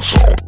Soul.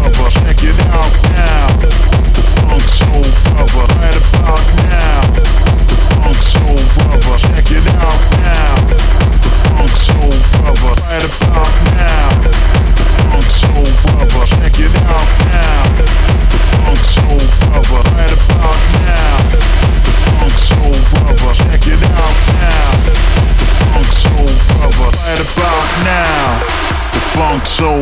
Check it out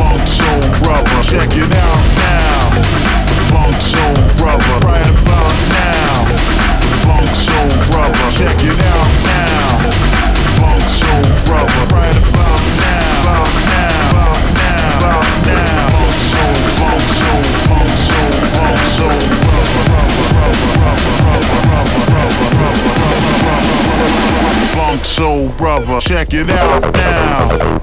Funk Soul Brother. Check it out now. The Funk Soul Brother. Right about now. The Funk Soul Brother. Check it out now. The Funk Soul Brother. Right about now. About now. About now. About now. Funk Soul. Funk Soul. Funk Soul. Funk Soul Funk Soul Brother. Check it out now.